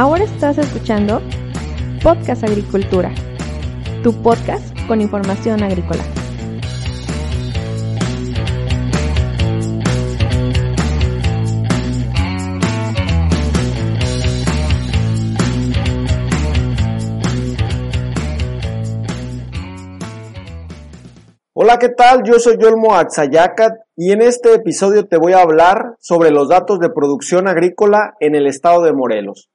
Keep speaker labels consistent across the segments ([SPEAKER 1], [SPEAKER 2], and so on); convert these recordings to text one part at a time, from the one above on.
[SPEAKER 1] Ahora estás escuchando Podcast Agricultura, tu podcast con información agrícola.
[SPEAKER 2] Hola, ¿qué tal? Yo soy Yolmo Axayacat y en este episodio te voy a hablar sobre los datos de producción agrícola en el estado de Morelos.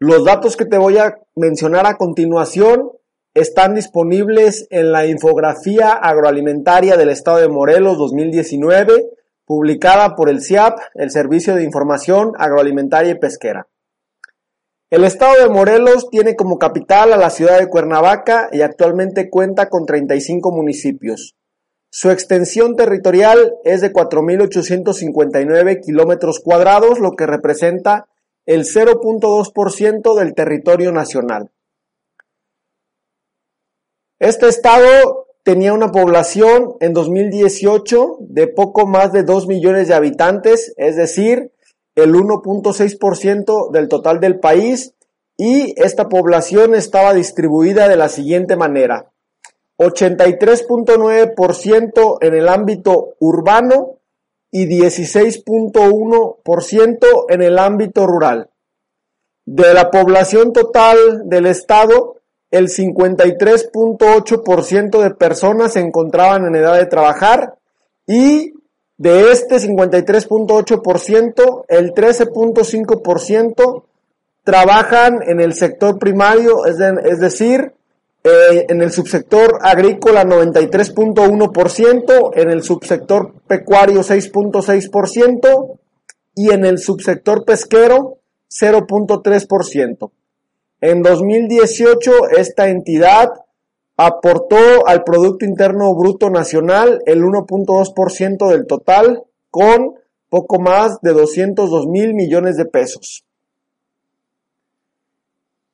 [SPEAKER 2] Los datos que te voy a mencionar a continuación están disponibles en la infografía agroalimentaria del estado de Morelos 2019, publicada por el CIAP, el Servicio de Información Agroalimentaria y Pesquera. El estado de Morelos tiene como capital a la ciudad de Cuernavaca y actualmente cuenta con 35 municipios. Su extensión territorial es de 4.859 kilómetros cuadrados, lo que representa el 0.2% del territorio nacional. Este estado tenía una población en 2018 de poco más de 2 millones de habitantes, es decir, el 1.6% del total del país y esta población estaba distribuida de la siguiente manera. 83.9% en el ámbito urbano, y 16.1% en el ámbito rural. De la población total del estado, el 53.8% de personas se encontraban en edad de trabajar y de este 53.8%, el 13.5% trabajan en el sector primario, es, es decir, eh, en el subsector agrícola 93.1%, en el subsector pecuario 6.6% y en el subsector pesquero 0.3%. En 2018 esta entidad aportó al Producto Interno Bruto Nacional el 1.2% del total con poco más de 202 mil millones de pesos.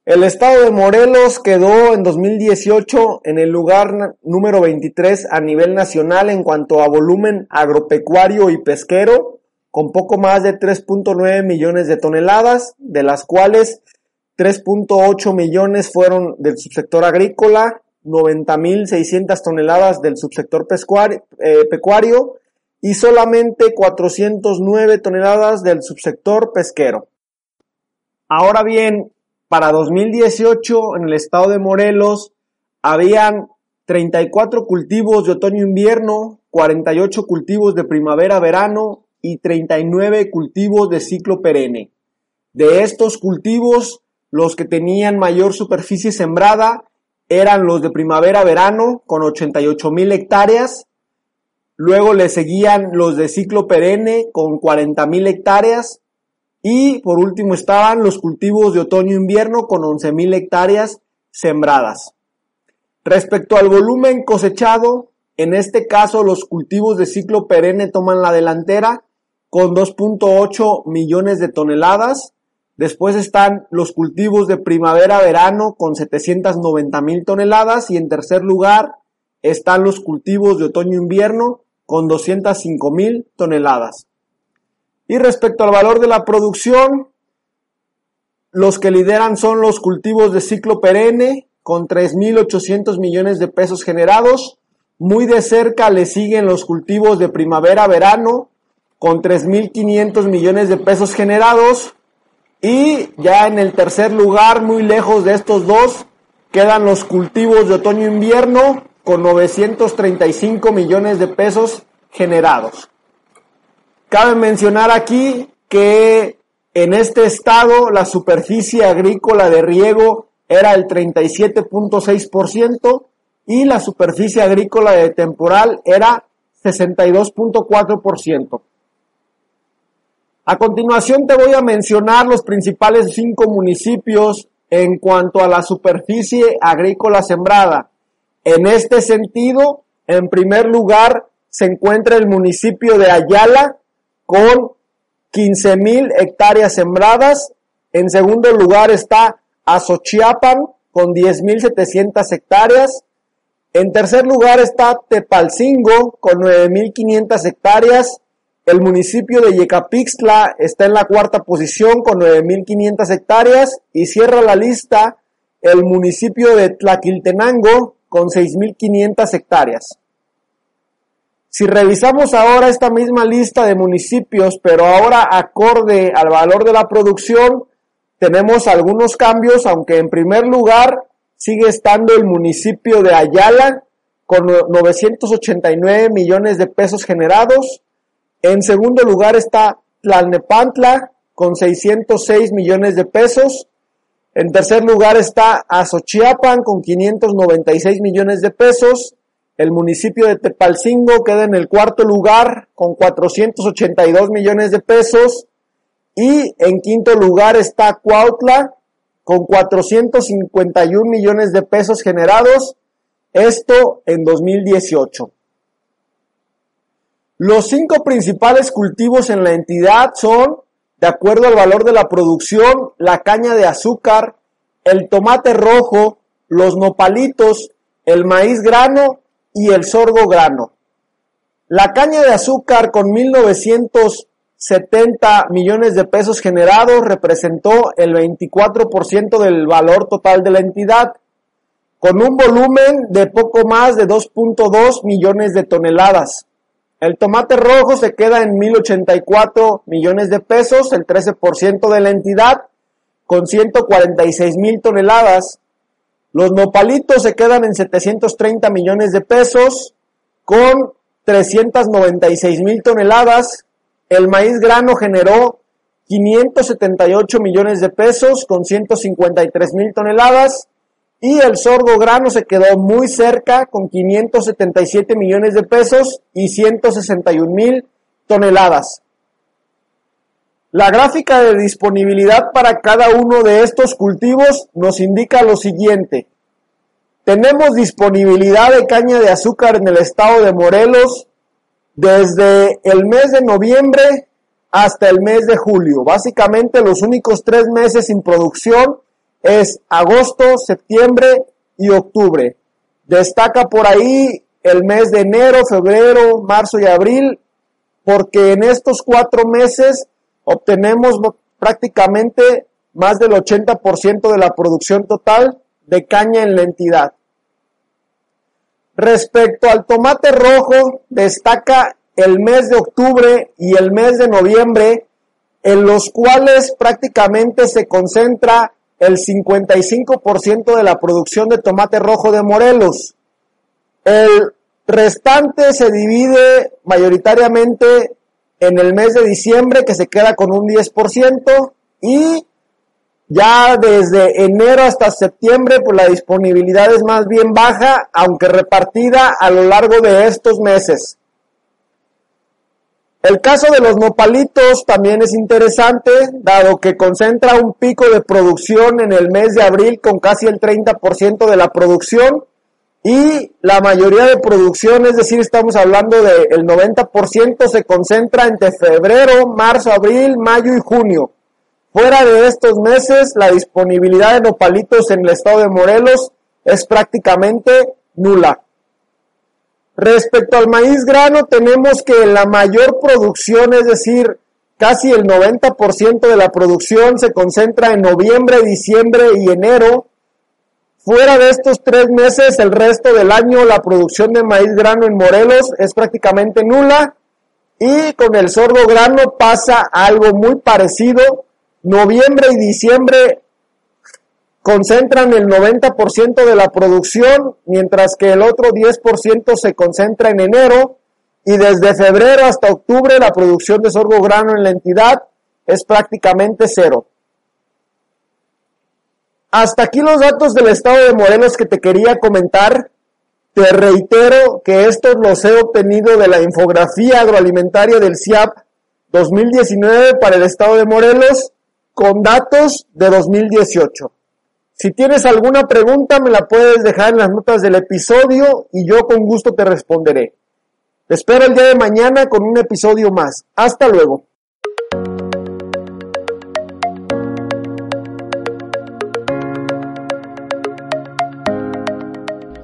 [SPEAKER 2] El estado de Morelos quedó en 2018 en el lugar número 23 a nivel nacional en cuanto a volumen agropecuario y pesquero, con poco más de 3.9 millones de toneladas, de las cuales 3.8 millones fueron del subsector agrícola, 90.600 toneladas del subsector eh, pecuario y solamente 409 toneladas del subsector pesquero. Ahora bien, para 2018 en el estado de Morelos habían 34 cultivos de otoño-invierno, 48 cultivos de primavera-verano y 39 cultivos de ciclo perenne. De estos cultivos, los que tenían mayor superficie sembrada eran los de primavera-verano con 88 mil hectáreas. Luego le seguían los de ciclo perenne con 40 mil hectáreas. Y por último estaban los cultivos de otoño-invierno con 11.000 hectáreas sembradas. Respecto al volumen cosechado, en este caso los cultivos de ciclo perenne toman la delantera con 2.8 millones de toneladas. Después están los cultivos de primavera-verano con 790 mil toneladas y en tercer lugar están los cultivos de otoño-invierno con 205 mil toneladas. Y respecto al valor de la producción, los que lideran son los cultivos de ciclo perenne con 3.800 millones de pesos generados. Muy de cerca le siguen los cultivos de primavera-verano con 3.500 millones de pesos generados. Y ya en el tercer lugar, muy lejos de estos dos, quedan los cultivos de otoño-invierno con 935 millones de pesos generados. Cabe mencionar aquí que en este estado la superficie agrícola de riego era el 37.6% y la superficie agrícola de temporal era 62.4%. A continuación te voy a mencionar los principales cinco municipios en cuanto a la superficie agrícola sembrada. En este sentido, en primer lugar se encuentra el municipio de Ayala con 15 mil hectáreas sembradas. En segundo lugar está Azochiapan con 10.700 hectáreas. En tercer lugar está Tepalcingo con 9.500 hectáreas. El municipio de Yecapixtla está en la cuarta posición con 9.500 hectáreas y cierra la lista el municipio de Tlaquiltenango con 6.500 hectáreas. Si revisamos ahora esta misma lista de municipios, pero ahora acorde al valor de la producción, tenemos algunos cambios, aunque en primer lugar sigue estando el municipio de Ayala con 989 millones de pesos generados, en segundo lugar está Tlalnepantla con 606 millones de pesos. En tercer lugar está Azochiapan con 596 millones de pesos. El municipio de Tepalcingo queda en el cuarto lugar con 482 millones de pesos. Y en quinto lugar está Cuautla con 451 millones de pesos generados. Esto en 2018. Los cinco principales cultivos en la entidad son, de acuerdo al valor de la producción, la caña de azúcar, el tomate rojo, los nopalitos, el maíz grano y el sorgo grano. La caña de azúcar con 1.970 millones de pesos generados representó el 24% del valor total de la entidad, con un volumen de poco más de 2.2 millones de toneladas. El tomate rojo se queda en 1.084 millones de pesos, el 13% de la entidad, con 146 mil toneladas. Los nopalitos se quedan en 730 millones de pesos, con 396 mil toneladas. El maíz grano generó 578 millones de pesos, con 153 mil toneladas y el sordo grano se quedó muy cerca con 577 millones de pesos y 161 mil toneladas. La gráfica de disponibilidad para cada uno de estos cultivos nos indica lo siguiente. Tenemos disponibilidad de caña de azúcar en el estado de Morelos desde el mes de noviembre hasta el mes de julio. Básicamente los únicos tres meses sin producción es agosto, septiembre y octubre. Destaca por ahí el mes de enero, febrero, marzo y abril, porque en estos cuatro meses obtenemos prácticamente más del 80% de la producción total de caña en la entidad. Respecto al tomate rojo, destaca el mes de octubre y el mes de noviembre, en los cuales prácticamente se concentra el 55% de la producción de tomate rojo de Morelos. El restante se divide mayoritariamente en el mes de diciembre que se queda con un 10% y ya desde enero hasta septiembre pues la disponibilidad es más bien baja aunque repartida a lo largo de estos meses. El caso de los nopalitos también es interesante, dado que concentra un pico de producción en el mes de abril con casi el 30% de la producción y la mayoría de producción, es decir, estamos hablando del 90%, se concentra entre febrero, marzo, abril, mayo y junio. Fuera de estos meses, la disponibilidad de nopalitos en el estado de Morelos es prácticamente nula. Respecto al maíz grano, tenemos que la mayor producción, es decir, casi el 90% de la producción se concentra en noviembre, diciembre y enero. Fuera de estos tres meses, el resto del año, la producción de maíz grano en Morelos es prácticamente nula. Y con el sordo grano pasa algo muy parecido. Noviembre y diciembre concentran el 90% de la producción, mientras que el otro 10% se concentra en enero y desde febrero hasta octubre la producción de sorgo grano en la entidad es prácticamente cero. Hasta aquí los datos del estado de Morelos que te quería comentar. Te reitero que estos los he obtenido de la infografía agroalimentaria del CIAP 2019 para el estado de Morelos con datos de 2018. Si tienes alguna pregunta, me la puedes dejar en las notas del episodio y yo con gusto te responderé. Te espero el día de mañana con un episodio más. Hasta luego.